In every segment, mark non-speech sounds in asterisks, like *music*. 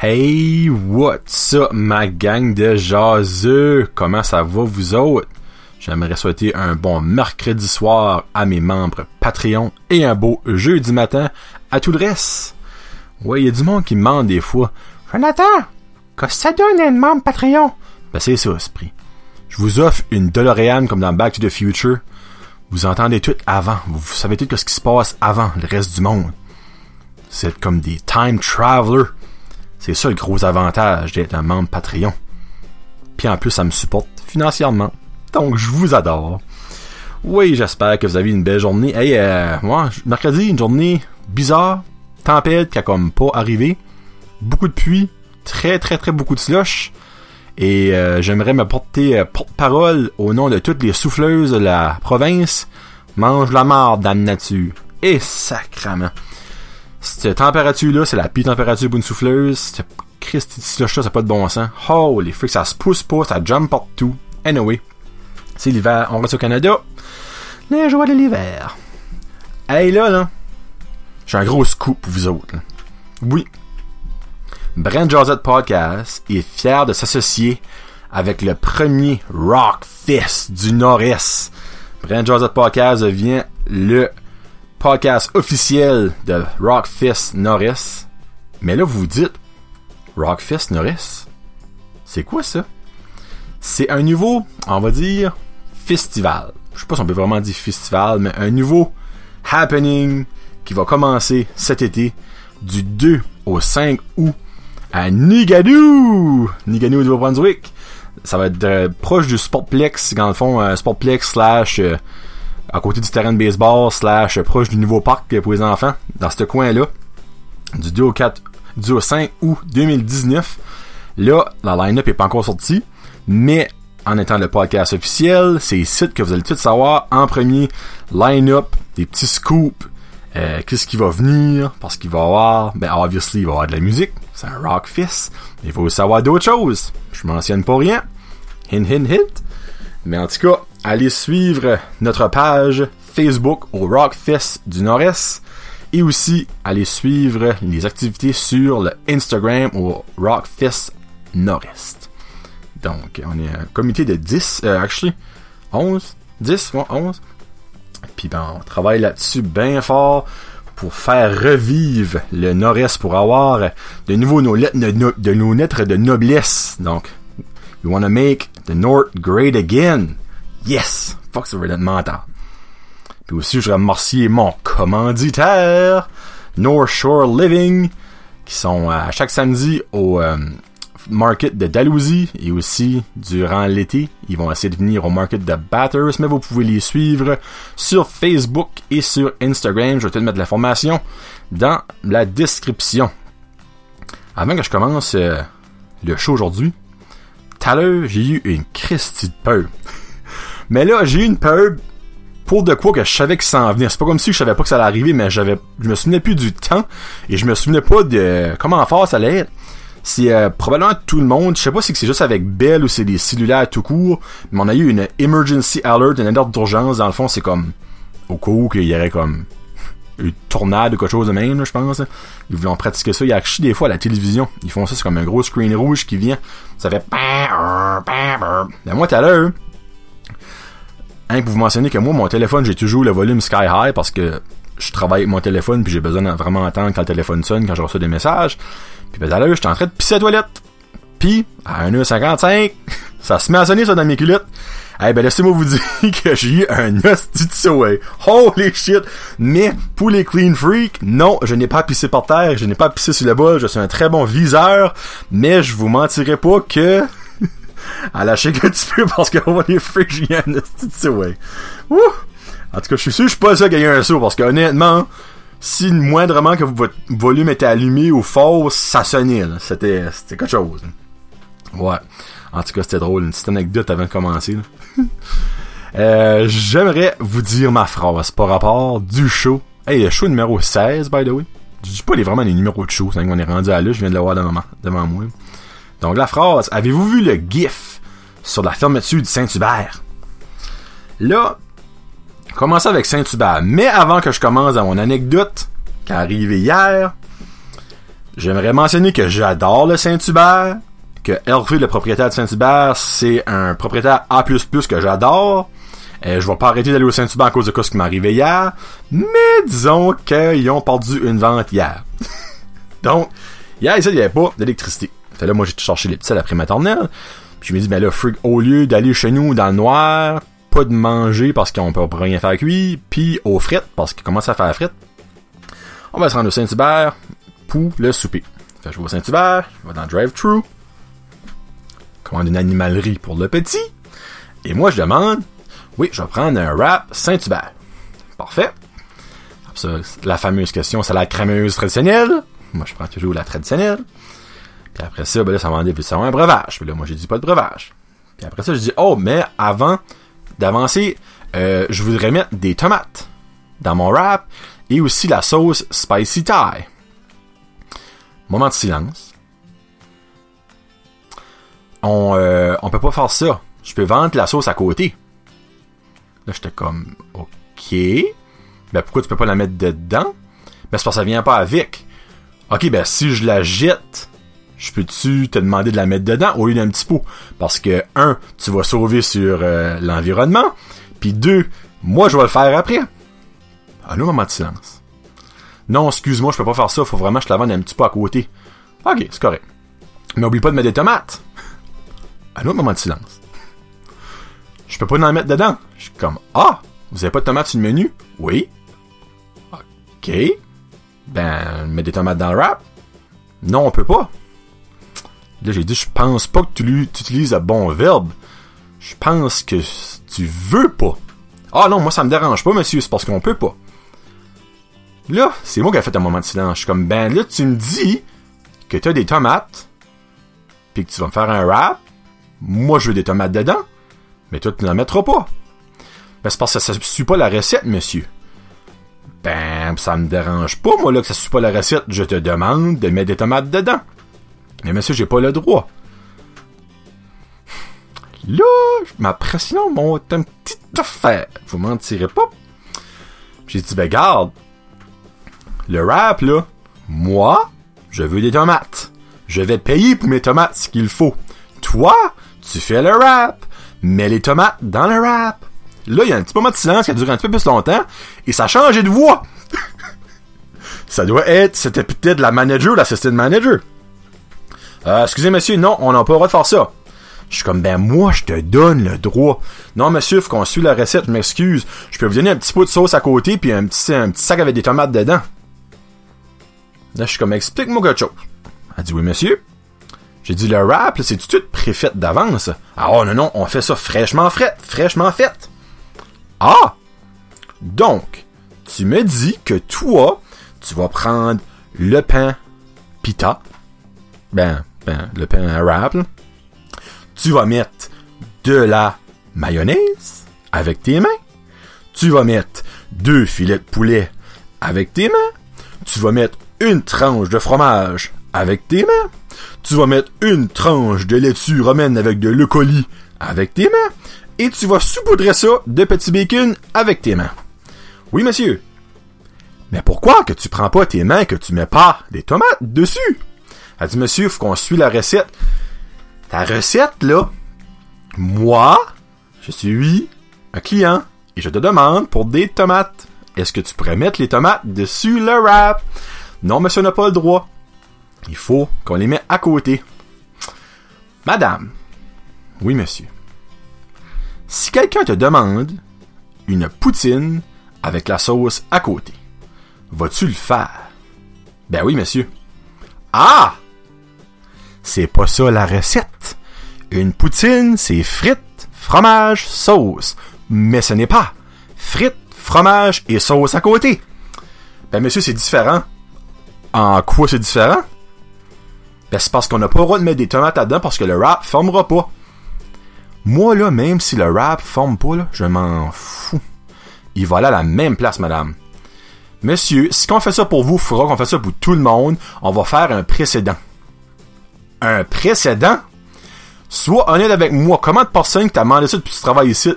Hey, what's up ma gang de jaseux? Comment ça va vous autres? J'aimerais souhaiter un bon mercredi soir à mes membres Patreon et un beau jeudi matin à tout le reste. Ouais, il y a du monde qui me demande des fois. Jonathan, qu'est-ce que ça donne un membre Patreon? Ben c'est ça, esprit. Je vous offre une DeLorean comme dans Back to the Future. Vous entendez tout avant. Vous savez tout ce qui se passe avant le reste du monde. C'est comme des time travelers. C'est ça le gros avantage d'être un membre Patreon. Puis en plus, ça me supporte financièrement. Donc, je vous adore. Oui, j'espère que vous avez une belle journée. Hey, euh, moi, mercredi, une journée bizarre. Tempête qui a comme pas arrivé. Beaucoup de pluie. Très, très, très beaucoup de slush. Et euh, j'aimerais me porter euh, porte-parole au nom de toutes les souffleuses de la province. Mange la marde la nature. Et sacrament. Cette température-là, c'est la pire température pour une souffleuse. Christy slush là, ça pas de bon sens. Holy freak, ça se pousse pas, ça jump partout. Anyway, c'est l'hiver, on reste au Canada. Les joies de l'hiver. Hey là, là, j'ai un gros scoop pour vous autres. Oui, Brent Josette Podcast est fier de s'associer avec le premier Rock Fest du Nord-Est. Brent Josette Podcast devient le podcast officiel de Rock Fest Nord-Est. Mais là, vous vous dites, Rock Fest Nord-Est? C'est quoi ça? C'est un nouveau, on va dire, festival. Je sais pas si on peut vraiment dire festival, mais un nouveau happening qui va commencer cet été du 2 au 5 août à Nigadoo! Nigadoo, Nouveau-Brunswick. Ça va être euh, proche du Sportplex, dans le fond, euh, Sportplex slash euh, à côté du terrain de baseball slash proche du nouveau parc pour les enfants, dans ce coin-là. Du 2 au 4, du au 5 août 2019. Là, la line-up est pas encore sortie, mais en étant le podcast officiel, c'est ici que vous allez tout savoir en premier line-up, des petits scoops, euh, qu'est-ce qui va venir, parce qu'il va y avoir, ben obviously, il va y avoir de la musique, c'est un rock fest, mais il faut savoir d'autres choses. Je mentionne pas rien. Hint, hint, hint. Mais en tout cas, allez suivre notre page Facebook au Rockfest du Nord-Est et aussi allez suivre les activités sur le Instagram au Rockfest Nord-Est. Donc, on est un comité de 10, euh, actually, 11, 10, ouais, 11. Puis ben, on travaille là-dessus bien fort pour faire revivre le Nord-Est, pour avoir de nouveau nos lettres de, de nos lettres de noblesse. Donc, we wanna make the North great again. Yes! Fuck, veut être mental. Puis aussi, je remercier mon commanditaire, North Shore Living, qui sont euh, chaque samedi au euh, market de Dalhousie et aussi durant l'été, ils vont essayer de venir au market de Batters, mais vous pouvez les suivre sur Facebook et sur Instagram. Je vais te mettre l'information dans la description. Avant que je commence euh, le show aujourd'hui, tout à l'heure, j'ai eu une Christie de peur. *laughs* mais là, j'ai eu une peur pour de quoi que je savais que ça en venait. C'est pas comme si je savais pas que ça allait arriver, mais j'avais, je me souvenais plus du temps et je me souvenais pas de comment fort ça allait être. C'est euh, probablement tout le monde. Je sais pas si c'est juste avec Bell ou c'est des cellulaires tout court, mais on a eu une emergency alert, une alerte d'urgence. Dans le fond, c'est comme au cas où qu'il y aurait comme une tornade ou quelque chose de même, je pense. Ils voulaient pratiquer ça. Il y a des fois à la télévision. Ils font ça, c'est comme un gros screen rouge qui vient. Ça fait Mais moi, tout à l'heure, hein, vous mentionner que moi, mon téléphone, j'ai toujours le volume sky high parce que je travaille avec mon téléphone puis j'ai besoin de vraiment entendre quand le téléphone sonne, quand je reçois des messages. Puis ben, tout à l'heure, j'étais en train de pisser la toilette. Puis, à 1h55, *laughs* ça se met à sonner ça dans mes culottes. Eh ben laissez-moi vous *laughs* dire que j'ai eu un hostie de souhait. Holy shit! Mais pour les clean freaks, non, je n'ai pas pissé par terre, je n'ai pas pissé sur le bol, je suis un très bon viseur, mais je vous mentirai pas que à lâcher que tu peux parce un hostie de souhait. Ouh! En tout cas, je suis sûr que je suis pas qu'il y a eu un saut parce que honnêtement, si moindrement que votre volume était allumé ou fort, ça sonnait. C'était, quelque chose. Ouais. En tout cas, c'était drôle. Une petite anecdote avant de commencer. *laughs* Euh, j'aimerais vous dire ma phrase par rapport du show. Hey, le show numéro 16, by the way. Je dis pas les vraiment les numéros de show, c'est qu'on est rendu à là, je viens de le voir devant, devant moi. Donc la phrase, avez-vous vu le gif sur la fermeture du Saint-Hubert? Là, commencer avec Saint-Hubert. Mais avant que je commence à mon anecdote, qui est arrivée hier, j'aimerais mentionner que j'adore le Saint-Hubert, que Hervé, le propriétaire de Saint-Hubert, c'est un propriétaire A++ que j'adore. Euh, je vais pas arrêter d'aller au Saint-Hubert à cause de ce qui m'est arrivé hier, mais disons qu'ils ont perdu une vente hier. *laughs* Donc, hier, ici, il n'y avait pas d'électricité. Fait là, moi, j'ai cherché les petits après maternelle. Puis je me dis, ben là, freak, au lieu d'aller chez nous dans le noir, pas de manger parce qu'on peut rien faire cuire, puis aux frites, parce qu'il commence à faire frites, on va se rendre au Saint-Hubert pour le souper. Je vais au Saint-Hubert, je vais dans le drive-thru, commande une animalerie pour le petit, et moi, je demande, oui, je vais prendre un wrap Saint-Hubert. Parfait. Ça, la fameuse question, c'est la crémeuse traditionnelle. Moi, je prends toujours la traditionnelle. Après ça, ben là, ça m'a demandé, ça un breuvage. Puis là, moi, j'ai dit pas de breuvage. Puis après ça, je dis, oh, mais avant d'avancer, euh, je voudrais mettre des tomates dans mon wrap et aussi la sauce spicy Thai. Moment de silence. On, euh, on peut pas faire ça. Je peux vendre la sauce à côté. Là, j'étais comme, ok. Ben, pourquoi tu peux pas la mettre dedans? Ben, c'est parce que ça vient pas avec. Ok, ben, si je la jette, je peux-tu te demander de la mettre dedans au lieu d'un petit pot? Parce que, un, tu vas sauver sur euh, l'environnement. Puis deux, moi, je vais le faire après. Autre moment de silence. Non, excuse-moi, je peux pas faire ça. Faut vraiment que je la vende un petit peu à côté. Ok, c'est correct. Mais oublie pas de mettre des tomates. Autre moment de silence. Je peux pas en mettre dedans. Je suis comme, ah, vous avez pas de tomates sur le menu? Oui. Ok. Ben, mets des tomates dans le wrap? Non, on peut pas. Là, j'ai dit, je pense pas que tu utilises le bon verbe. Je pense que tu veux pas. Ah non, moi ça me dérange pas, monsieur, c'est parce qu'on peut pas. Là, c'est moi qui ai fait un moment de silence. Je suis comme, ben là, tu me dis que t'as des tomates, puis que tu vas me faire un wrap. Moi, je veux des tomates dedans, mais toi, tu n'en mettras pas. Ben, c'est parce que ça ne suit pas la recette, monsieur. Ben, ça me dérange pas, moi, là, que ça suit pas la recette. Je te demande de mettre des tomates dedans. Mais monsieur, j'ai pas le droit. Là, ma pression monte un petit affaire. Vous m'en tirez pas. J'ai dit, ben garde. Le rap, là, moi, je veux des tomates. Je vais payer pour mes tomates ce qu'il faut. Toi, tu fais le rap. Mets les tomates dans le rap. Là, il y a un petit moment de silence qui a duré un petit peu plus longtemps, et ça a changé de voix. *laughs* ça doit être, c'était peut-être la manager l'assistant manager. Euh, excusez monsieur, non, on n'a pas le droit de faire ça. Je suis comme, ben moi, je te donne le droit. Non, monsieur, faut qu'on suive la recette, je m'excuse. Je peux vous donner un petit pot de sauce à côté, puis un petit, un petit sac avec des tomates dedans. Là, je suis comme, explique-moi quelque chose. Elle dit, oui, monsieur. J'ai dit, le rap, c'est tout de suite d'avance. Ah, oh, non, non, on fait ça fraîchement fait, fraîchement fait. Ah! Donc, tu me dis que toi, tu vas prendre le pain pita. Ben, le pain wrap. Tu vas mettre de la mayonnaise avec tes mains. Tu vas mettre deux filets de poulet avec tes mains. Tu vas mettre une tranche de fromage avec tes mains. Tu vas mettre une tranche de laitue romaine avec de colis avec tes mains et tu vas saupoudrer ça de petits bacon avec tes mains. Oui, monsieur. Mais pourquoi que tu prends pas tes mains que tu mets pas des tomates dessus? Elle dit, monsieur, faut qu'on suit la recette. Ta recette, là, moi, je suis un client et je te demande pour des tomates. Est-ce que tu pourrais mettre les tomates dessus le wrap? Non, monsieur n'a pas le droit. Il faut qu'on les mette à côté. Madame. Oui, monsieur. Si quelqu'un te demande une poutine avec la sauce à côté, vas-tu le faire? Ben oui, monsieur. Ah! C'est pas ça la recette. Une poutine, c'est frites, fromage, sauce. Mais ce n'est pas frites, fromage et sauce à côté. Ben monsieur, c'est différent. En quoi c'est différent? Ben c'est parce qu'on n'a pas le droit de mettre des tomates là-dedans parce que le wrap formera pas. Moi, là, même si le rap forme pas, là, je m'en fous. Il va aller à la même place, madame. Monsieur, si on fait ça pour vous, il faudra qu'on fasse ça pour tout le monde. On va faire un précédent. Un précédent? Sois honnête avec moi. Comment de personnes que t'as demandé ça depuis que tu travailles ici?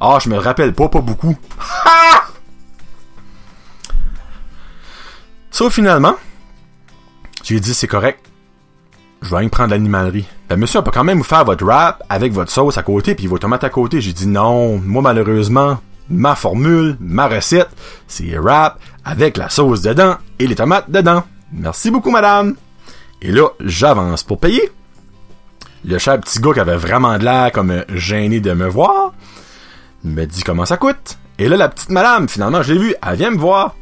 Ah, je me rappelle pas, pas beaucoup. *laughs* Ha! So, finalement, J'ai dit, c'est correct. Je vais aller prendre l'animalerie. Ben, monsieur, on peut quand même vous faire votre wrap avec votre sauce à côté puis vos tomates à côté. J'ai dit, non, moi, malheureusement, ma formule, ma recette, c'est wrap avec la sauce dedans et les tomates dedans. Merci beaucoup, madame. Et là, j'avance pour payer. Le cher petit gars qui avait vraiment de l'air comme gêné de me voir, me dit comment ça coûte. Et là, la petite madame, finalement, je l'ai vue, elle vient me voir.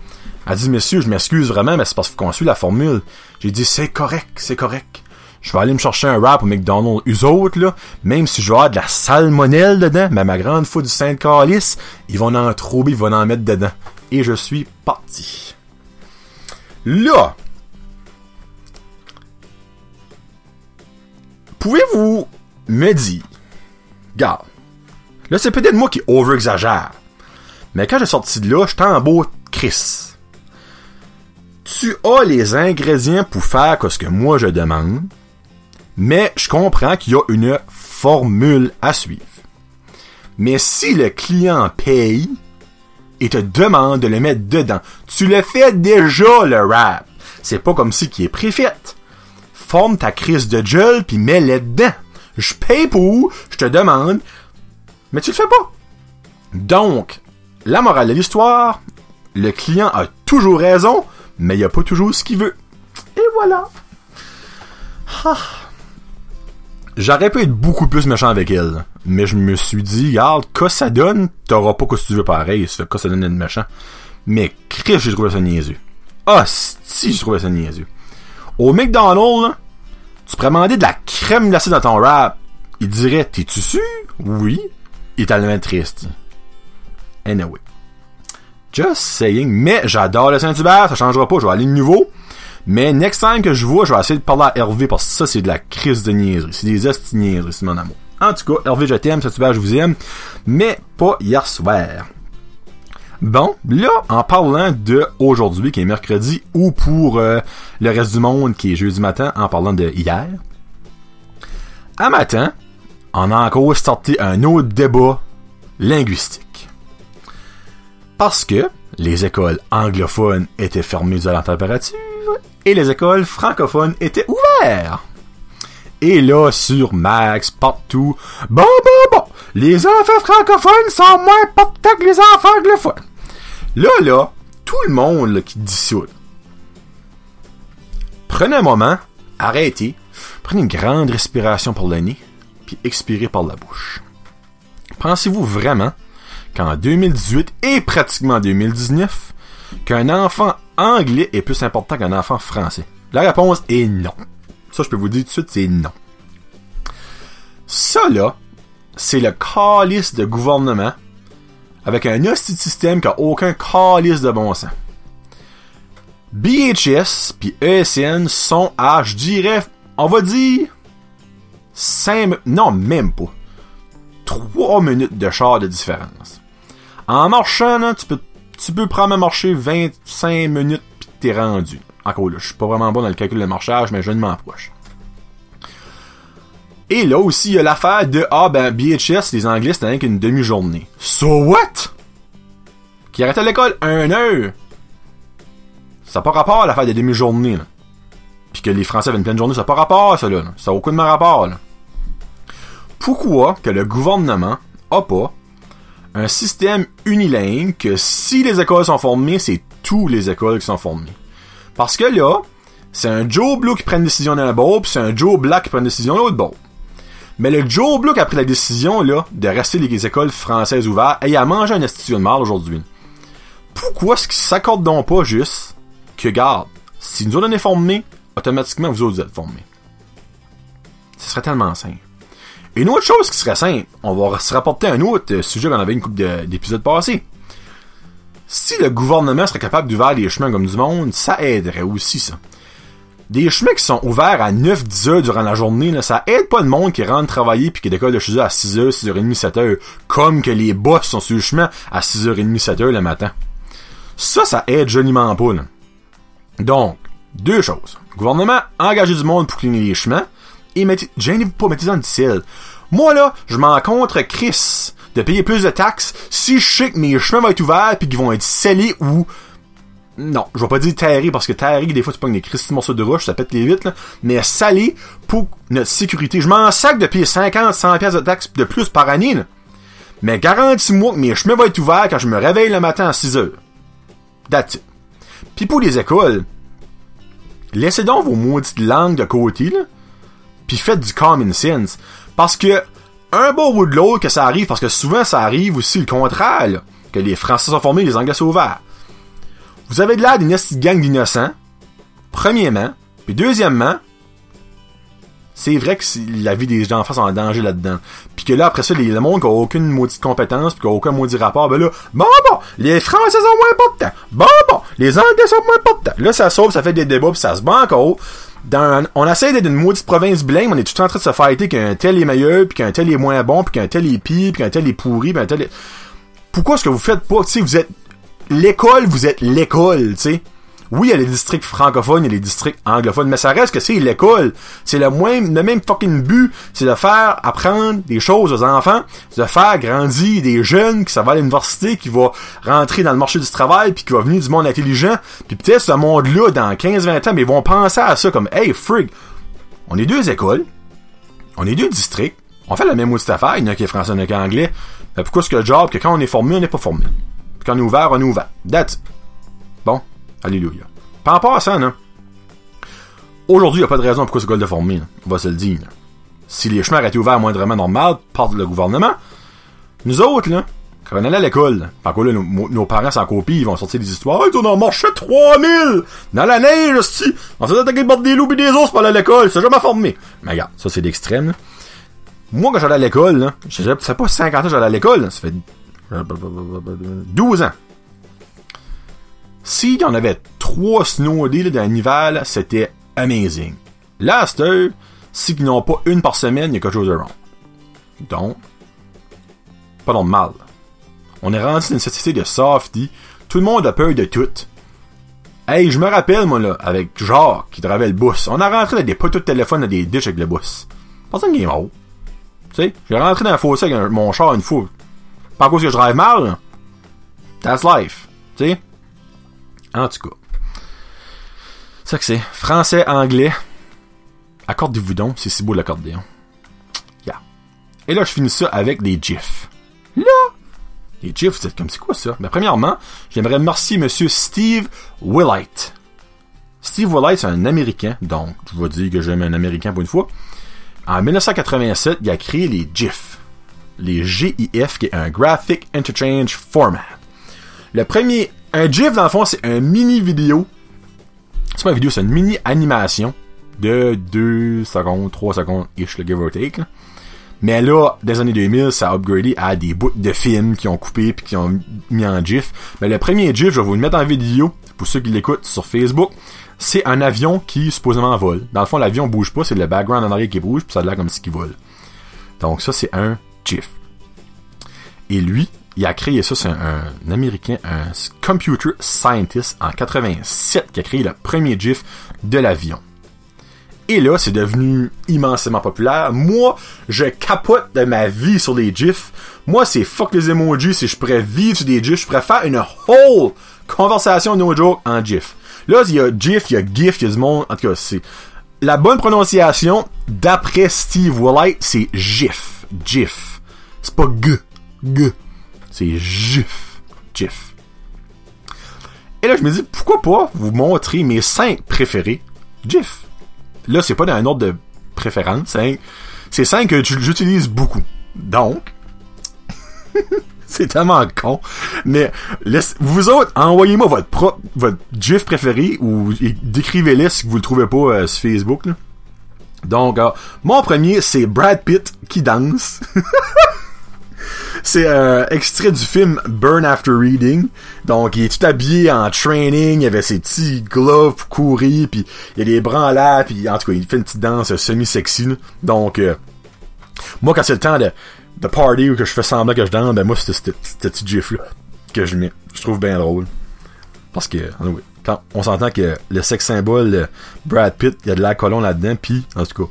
Elle dit, monsieur, je m'excuse vraiment, mais c'est parce qu'on suit la formule. J'ai dit, c'est correct, c'est correct. Je vais aller me chercher un wrap au McDonald's. Eux autres, là, même si je vais avoir de la salmonelle dedans, mais ma grande fois du Saint-Calice, ils vont en trouver, ils vont en mettre dedans. Et je suis parti. Là, pouvez-vous me dire, garde, là c'est peut-être moi qui over-exagère, mais quand j'ai sorti de là, j'étais en beau Chris. Tu as les ingrédients pour faire ce que moi je demande, mais je comprends qu'il y a une formule à suivre. Mais si le client paye et te demande de le mettre dedans, tu le fais déjà le rap. C'est pas comme si qui est préfait. Forme ta crise de gel puis mets-le dedans. Je paye pour, je te demande, mais tu le fais pas. Donc, la morale de l'histoire, le client a toujours raison, mais il a pas toujours ce qu'il veut. Et voilà. Ah. J'aurais pu être beaucoup plus méchant avec elle. Mais je me suis dit, regarde, que ça donne, t'auras pas que tu veux pareil. Ça fait que ça donne être méchant. Mais Chris, j'ai trouvé ça niaiseux. Ah, si, j'ai trouvé ça niaiseux. Au McDonald's, tu pourrais demander de la crème glacée dans ton rap. Il dirait, t'es-tu sûr? Oui. Il est tellement triste. Anyway. Just saying. Mais j'adore le Saint-Hubert, ça changera pas, je vais aller de nouveau. Mais next time que je vois, je vais essayer de parler à Hervé parce que ça, c'est de la crise de niaiserie. C'est des esti niaiseries, c'est mon amour. En tout cas, Hervé, je t'aime, Saint-Hubert, je vous aime. Mais pas hier soir. Bon, là, en parlant de aujourd'hui, qui est mercredi, ou pour euh, le reste du monde, qui est jeudi matin, en parlant de hier, à matin, on a encore starté un autre débat linguistique. Parce que les écoles anglophones étaient fermées à la température et les écoles francophones étaient ouvertes. Et là, sur Max, partout, bon, bon, bon, les enfants francophones sont moins portants que les enfants anglophones. Là, là, tout le monde qui ça, prenez un moment, arrêtez, prenez une grande respiration par le nez, puis expirez par la bouche. Pensez-vous vraiment qu'en 2018 et pratiquement 2019, qu'un enfant anglais est plus important qu'un enfant français? La réponse est non. Ça, je peux vous dire tout de suite, c'est non. Ça, là, c'est le calice de gouvernement avec un hostie système qui a aucun calice de bon sens. BHS puis ESN sont à, je dirais, on va dire, 5, non, même pas. 3 minutes de char de différence. En marchant, tu peux, tu peux prendre un marcher 25 minutes pis t'es rendu. Encore là, je suis pas vraiment bon dans le calcul de marchage, mais je ne m'approche. Et là aussi, il y a l'affaire de, ah ben, BHS, les Anglais, c'était rien qu'une demi-journée. So what? Qui arrêtait l'école un heure. Ça n'a pas rapport à l'affaire des demi-journées. Puis que les Français avaient une pleine journée, ça n'a pas rapport à ça, là. Ça n'a aucunement rapport, là. Pourquoi que le gouvernement a pas un système unilingue que si les écoles sont formées, c'est tous les écoles qui sont formées? Parce que là, c'est un Joe Blue qui prend une décision d'un bord, puis c'est un Joe Black qui prend une décision de l'autre bord. Mais le Joe qui a pris la décision là, de rester les écoles françaises ouvertes, et il a mangé un institution de mal aujourd'hui. Pourquoi est-ce qu'ils s'accordent donc pas juste que, garde, si nous on est formés, automatiquement vous autres êtes formés? Ce serait tellement simple. Une autre chose qui serait simple, on va se rapporter un autre sujet qu'on avait une couple d'épisodes passés. Si le gouvernement serait capable d'ouvrir les chemins comme du monde, ça aiderait aussi ça des chemins qui sont ouverts à 9-10 heures durant la journée, ça aide pas le monde qui rentre travailler puis qui décolle de chez eux à 6 h 6h30, 7 h comme que les boss sont sur le chemin à 6h30, 7 h le matin. Ça, ça aide joliment pas, là. Donc, deux choses. gouvernement, engagez du monde pour cligner les chemins et mettez, gênez-vous pas, mettez-en du. Moi, là, je m'en contre Chris de payer plus de taxes si je sais que mes chemins vont être ouverts puis qu'ils vont être scellés ou non, je vais pas dire terré parce que terré, des fois tu pognes des cristalles morceaux de roche, ça pète les vitres, là, mais salé pour notre sécurité. Je m'en sac de payer 50, 100 pièces de taxes de plus par année, là. Mais garantis-moi que mes chemins vont être ouverts quand je me réveille le matin à 6 heures. That's it. Puis pour les écoles, laissez donc vos maudites langues de côté, là, puis faites du common sense. Parce que, un beau bout de l'autre que ça arrive, parce que souvent ça arrive aussi le contraire, là, que les Français sont formés, les Anglais sont ouverts. Vous avez de l'air d'une gang d'innocents, premièrement, puis deuxièmement, c'est vrai que la vie des enfants sont en danger là-dedans. Puis que là, après ça, les, le monde qui a aucune maudite compétence, puis qui a aucun maudit rapport, ben là, bon, bon, les Français sont moins importants. Bon, bon, les Anglais sont moins importants. Là, ça sauve, ça fait des débats, puis ça se bat encore. Dans, on essaie d'être une maudite province blême, on est tout le temps en train de se fighter qu'un tel est meilleur, puis qu'un tel est moins bon, puis qu'un tel est pire, puis qu'un tel est pourri, puis qu'un tel est... Pourquoi est-ce que vous faites pas, sais, vous êtes... L'école, vous êtes l'école, tu sais oui, il y a les districts francophones, a les districts anglophones, mais ça reste que c'est l'école. C'est le même, le même fucking but, c'est de faire apprendre des choses aux enfants, de faire grandir des jeunes qui ça va à l'université, qui va rentrer dans le marché du travail, puis qui va venir du monde intelligent, puis peut-être ce monde-là, dans 15-20 ans, mais ils vont penser à ça comme, hey, frig, on est deux écoles, on est deux districts, on fait la même petite affaire, il y en a qui est français, il y en a qui anglais, mais pourquoi est-ce que le job, que quand on est formé, on n'est pas formé? Puis quand on est ouvert, on est ouvert. That's Bon. Alléluia. Par rapport à ça, non? Aujourd'hui, il n'y a pas de raison pourquoi ce gars de formé, on va se le dire. Si les chemins étaient ouverts moindrement normal par le gouvernement, nous autres, là, quand on allait à l'école, par quoi là, nos, parents s'en copient, ils vont sortir des histoires. Hey, on en marché 3000! Dans la neige, si! On s'est attaqué de des loups et des os pour aller à l'école, c'est jamais formé. Mais regarde, ça c'est l'extrême, Moi, quand j'allais à l'école, là, sais pas 50 ans j'allais à l'école, ça fait 12 ans. S'il y en avait trois snow days dans l'hiver, c'était amazing. Là, c'est eux, si ils n'ont pas une par semaine, il y a quelque chose de wrong. Donc, pas normal. On est rendu dans une société de softy. Tout le monde a peur de tout. Hey, je me rappelle, moi, là, avec Jacques, qui travaillait le bus. On a rentré dans des poteaux de téléphone dans des ditches avec le bus. Personne qui est mort. Tu sais, j'ai rentré dans un fossé avec mon char une fois. Pas cause que je drive mal, That's life. Tu sais? En tout cas. Ça que c'est. Français, anglais. Accordez-vous donc, c'est si beau l'accordéon. Yeah. Et là, je finis ça avec des gifs. Là! Les gifs, vous êtes comme c'est quoi ça? Mais ben, premièrement, j'aimerais remercier monsieur Steve Willight. Steve Willight, c'est un Américain, donc je vais dire que j'aime un Américain pour une fois. En 1987, il a créé les GIF. Les GIF, qui est un Graphic Interchange Format. Le premier un GIF, dans le fond, c'est un mini vidéo. C'est pas une vidéo, c'est une mini animation de 2 secondes, 3 secondes, ish, le give or take. Mais là, des années 2000, ça a upgradé à des bouts de films qui ont coupé puis qui ont mis en GIF. Mais le premier GIF, je vais vous le mettre en vidéo pour ceux qui l'écoutent sur Facebook. C'est un avion qui supposément vole. Dans le fond, l'avion bouge pas, c'est le background en arrière qui bouge, puis ça a l'air comme si il vole. Donc ça, c'est un GIF. Et lui, il a créé ça, c'est un, Américain, un computer scientist en 87 qui a créé le premier GIF de l'avion. Et là, c'est devenu immensément populaire. Moi, je capote de ma vie sur les GIFs. Moi, c'est fuck les emojis. Si je pourrais vivre sur des GIFs, je pourrais faire une whole conversation no joke en GIF. Là, il y a GIF, il y a GIF, il y a du monde. En tout cas, c'est la bonne prononciation d'après Steve Wright, c'est GIF. GIF. C'est pas G. G. C'est GIF. GIF. Et là, je me dis, pourquoi pas vous montrer mes 5 préférés? GIF. Là, c'est pas dans un ordre de préférence. Hein. C'est 5 que j'utilise beaucoup. Donc, *laughs* c'est tellement con. Mais vous autres, envoyez-moi votre propre, votre GIF préféré ou décrivez-les si vous le trouvez pas euh, sur Facebook. Donc, euh, mon premier, c'est Brad Pitt qui danse. *laughs* C'est un extrait du film Burn After Reading. Donc, il est tout habillé en training, il avait ses petits gloves pour courir, puis il a des l'air, puis en tout cas, il fait une petite danse semi-sexy. Donc, euh, moi, quand c'est le temps de, de party ou que je fais semblant que je danse, ben moi, c'est ce petit gif-là que je mets. Je trouve bien drôle. Parce que, quand on s'entend que le sex symbole Brad Pitt, il y a de la colonne là-dedans, puis en tout cas,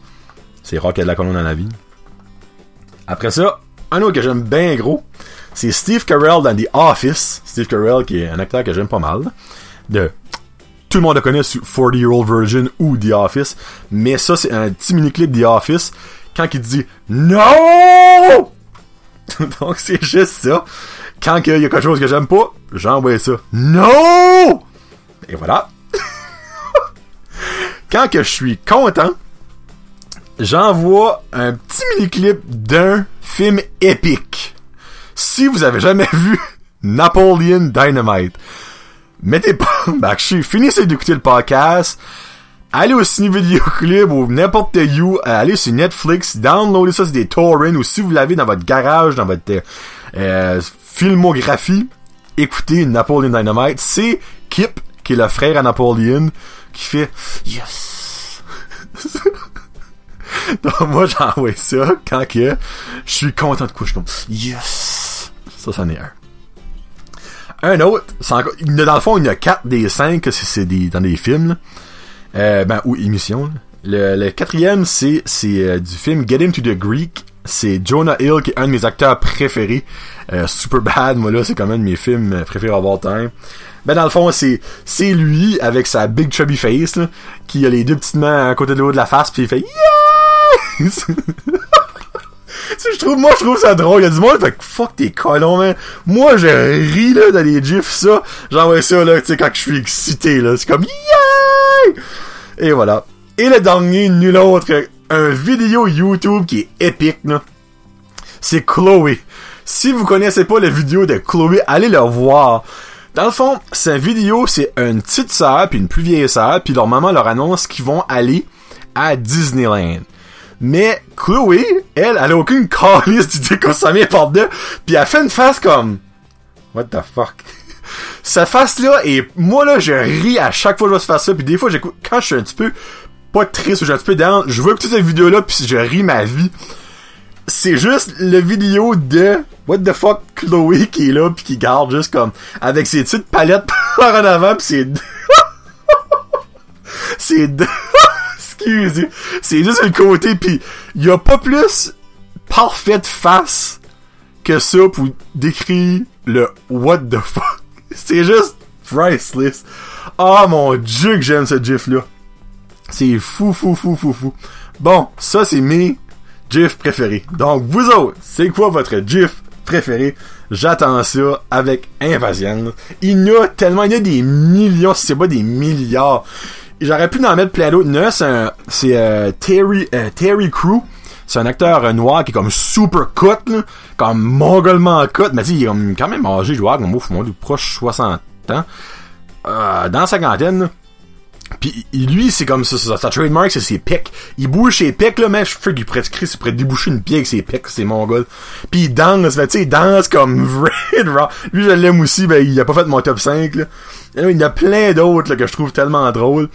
c'est rare qu'il y a de la colonne dans la vie. Après ça, un autre que j'aime bien gros, c'est Steve Carell dans The Office. Steve Carell, qui est un acteur que j'aime pas mal. De tout le monde le connaît sur 40 Year Old Virgin ou The Office. Mais ça, c'est un petit mini-clip The Office. Quand il dit NO! *laughs* Donc, c'est juste ça. Quand il y a quelque chose que j'aime pas, j'envoie ça. NO! Et voilà. *laughs* Quand que je suis content, j'envoie un petit mini-clip d'un film épique. Si vous avez jamais vu *laughs* Napoleon Dynamite, mettez pas, bah, finissez d'écouter le podcast, allez au ciné club ou n'importe où, allez sur Netflix, downloadez ça sur des torrents ou si vous l'avez dans votre garage, dans votre euh, filmographie, écoutez Napoleon Dynamite. C'est Kip, qui est le frère à Napoleon, qui fait Yes! *laughs* *laughs* Donc moi j'envoie ça quand que je suis content de coucher comme Yes! Ça, ça en est un. Un autre, encore, dans le fond, il y a quatre des cinq c'est dans des films, euh, ben, ou émissions. Le, quatrième, c'est euh, du film Get Him to the Greek. C'est Jonah Hill qui est un de mes acteurs préférés. Euh, super bad, moi là, c'est quand même de mes films préférés of all time. Ben dans le fond, c'est c'est lui avec sa big chubby face qui a les deux petites mains à côté de l'autre de la face puis il fait yeah! *laughs* je trouve, moi, je trouve ça drôle. Il y a du monde, fait que fuck tes colons. Moi, je ris, là, dans les gifs, ça. J'envoie ça, là, tu sais, quand je suis excité, là. C'est comme, yeah! Et voilà. Et le dernier, nul autre, un vidéo YouTube qui est épique, là. C'est Chloé. Si vous connaissez pas la vidéo de Chloé, allez le voir. Dans le fond, une vidéo, c'est une petite sœur puis une plus vieille sœur, puis leur maman leur annonce qu'ils vont aller à Disneyland. Mais Chloé, elle, elle a aucune calice d'idée qu'on s'en vient par deux. Puis elle fait une face comme... What the fuck? *laughs* Sa face-là, et moi, là, je ris à chaque fois que je vois faire ça. Puis des fois, j'écoute... Quand je suis un petit peu... Pas triste ou j'ai un petit peu down, je vois écouter cette vidéo-là, puis je ris ma vie. C'est juste le vidéo de What the fuck Chloé qui est là puis qui garde juste comme avec ses petites palettes *laughs* par en avant puis c'est c'est *laughs* c'est juste le côté, puis il a pas plus parfaite face que ça pour décrire le what the fuck. *laughs* C'est juste priceless. Ah mon dieu que j'aime ce gif là. C'est fou fou fou fou fou. Bon, ça c'est mes gifs préférés. Donc vous autres, c'est quoi votre gif préféré? J'attends ça avec impatience. Il y a tellement, il y a des millions, si c'est pas des milliards J'aurais pu en mettre plein d'autres. c'est c'est euh, Terry euh, Terry Crew. C'est un acteur noir qui est comme super cut, là, comme mongolement cut, mais il est quand même âgé, je vois, comme ouf, moi, proche 60 ans. Euh, dans la cinquantaine, Pis lui, c'est comme ça, sa trademark, c'est ses pics. Il bouge ses pics, là, mais je fais qu'il pourrait, il pourrait déboucher une pied avec ses pics, c'est mongol. Puis il danse, là, tu sais, il danse comme *laughs* Raw. Lui, je l'aime aussi, ben, il a pas fait mon top 5, là. Il y en a plein d'autres, que je trouve tellement drôles.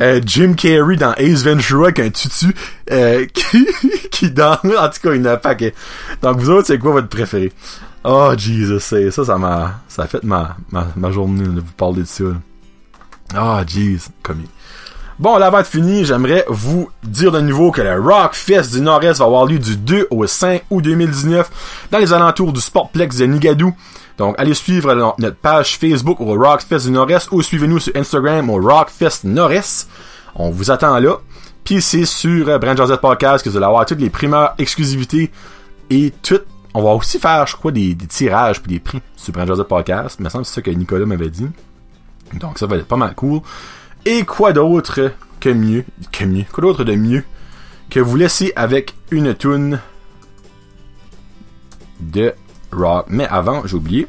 Euh, Jim Carrey dans Ace Ventura avec un tutu euh, *laughs* qui, qui danse. En tout cas, il y en a pas Donc, vous autres, c'est quoi votre préféré? Oh, Jesus, ça, ça m'a, ça a fait ma, ma, ma journée, de vous parler de ça. Ah, jeez, comme Bon, là, avant de finir, j'aimerais vous dire de nouveau que le Rock Fest du Nord-Est va avoir lieu du 2 au 5 août 2019 dans les alentours du Sportplex de Nigadou. Donc, allez suivre notre page Facebook au Rock Fest du Nord-Est ou suivez-nous sur Instagram au Rock Fest Nord-Est. On vous attend là. Puis c'est sur euh, Brand Podcast que vous allez avoir toutes les primeurs exclusivités et tout. On va aussi faire, je crois, des, tirages puis des prix sur Brand Podcast. Il me semble que c'est ça que Nicolas m'avait dit. Donc ça va être pas mal cool. Et quoi d'autre que mieux, que mieux, quoi d'autre de mieux que vous laisser avec une tune de Mais avant, j'ai oublié,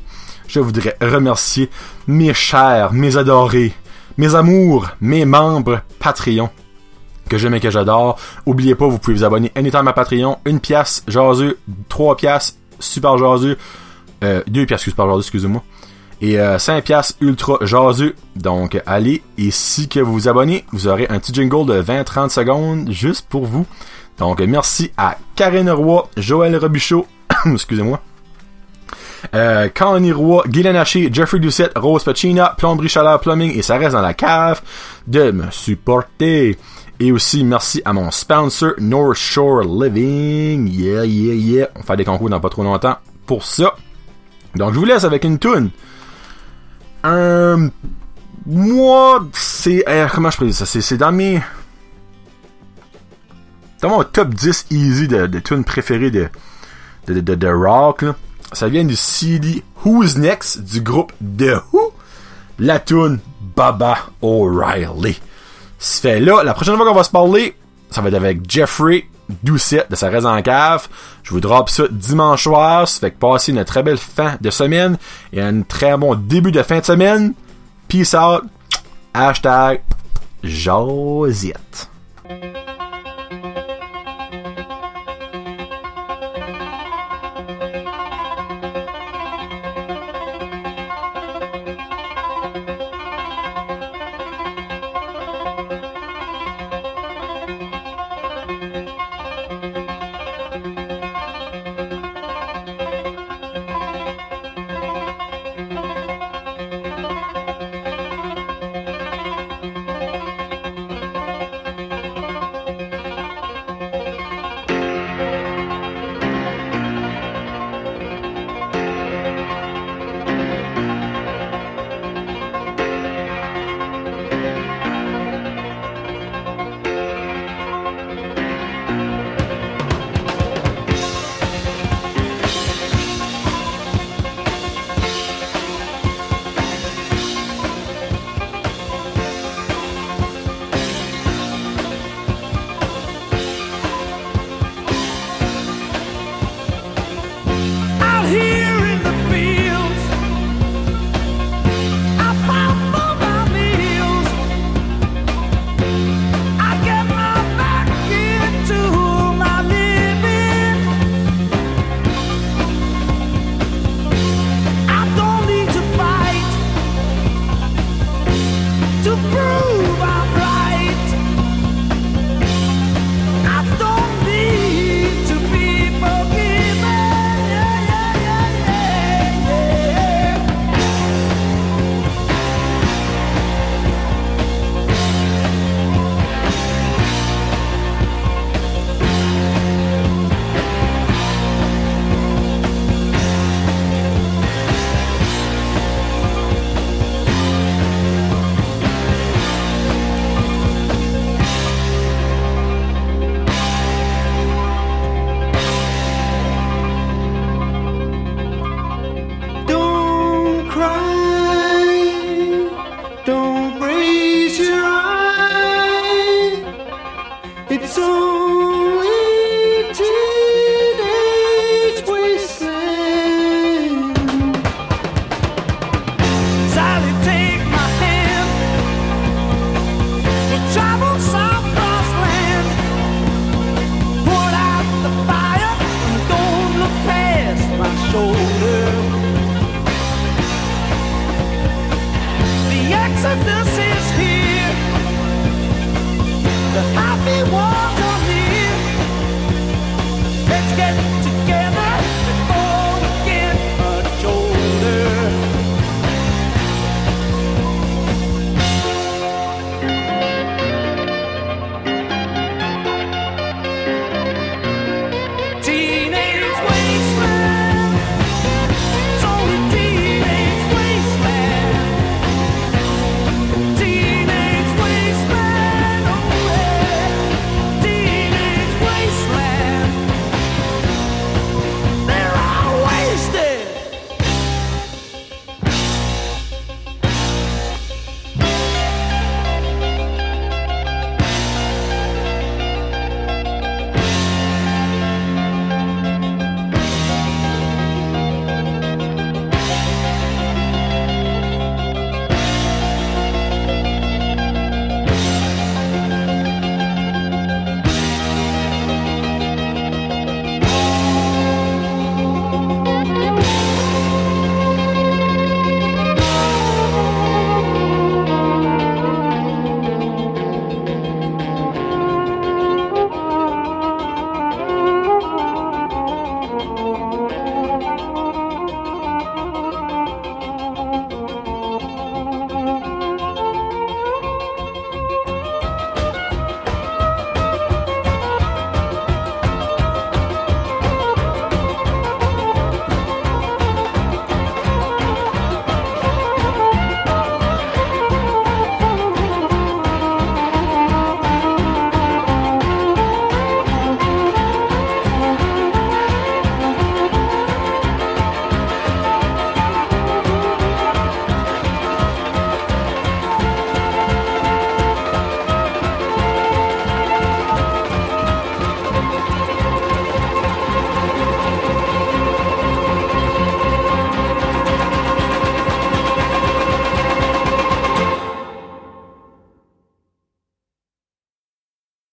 je voudrais remercier mes chers, mes adorés, mes amours, mes membres Patreon que j'aime et que j'adore. Oubliez pas, vous pouvez vous abonner anytime à Patreon. Une pièce jaseux, trois pièces super jaseux, euh, deux pièces super jaseux, excusez-moi et 5 euh, piastres ultra jaseux. Donc allez et si que vous vous abonnez, vous aurez un petit jingle de 20-30 secondes juste pour vous. Donc merci à Karine Roy, Joël Robichaud, *coughs* excusez-moi. Euh, Connie Roy, Guylaine Jeffrey Doucette, Rose Pacina, Plomberie Chaleur Plumbing et ça reste dans la cave de me supporter. Et aussi, merci à mon sponsor, North Shore Living. Yeah, yeah, yeah. On faire des concours dans pas trop longtemps pour ça. Donc je vous laisse avec une tune. Un... Moi, c'est... comment je peux dire ça? C'est, c'est dans mes... Dans mon top 10 easy de, de tunes préférées de, de, de, de rock, là. Ça vient du CD Who's Next du groupe The Who. La tune Baba O'Reilly. Ça fait là, la prochaine fois qu'on va se parler, ça va être avec Jeffrey Doucette de sa raison en cave. Je vous drop ça dimanche soir. Ça fait que passez une très belle fin de semaine et un très bon début de fin de semaine. Peace out. Hashtag Josiette.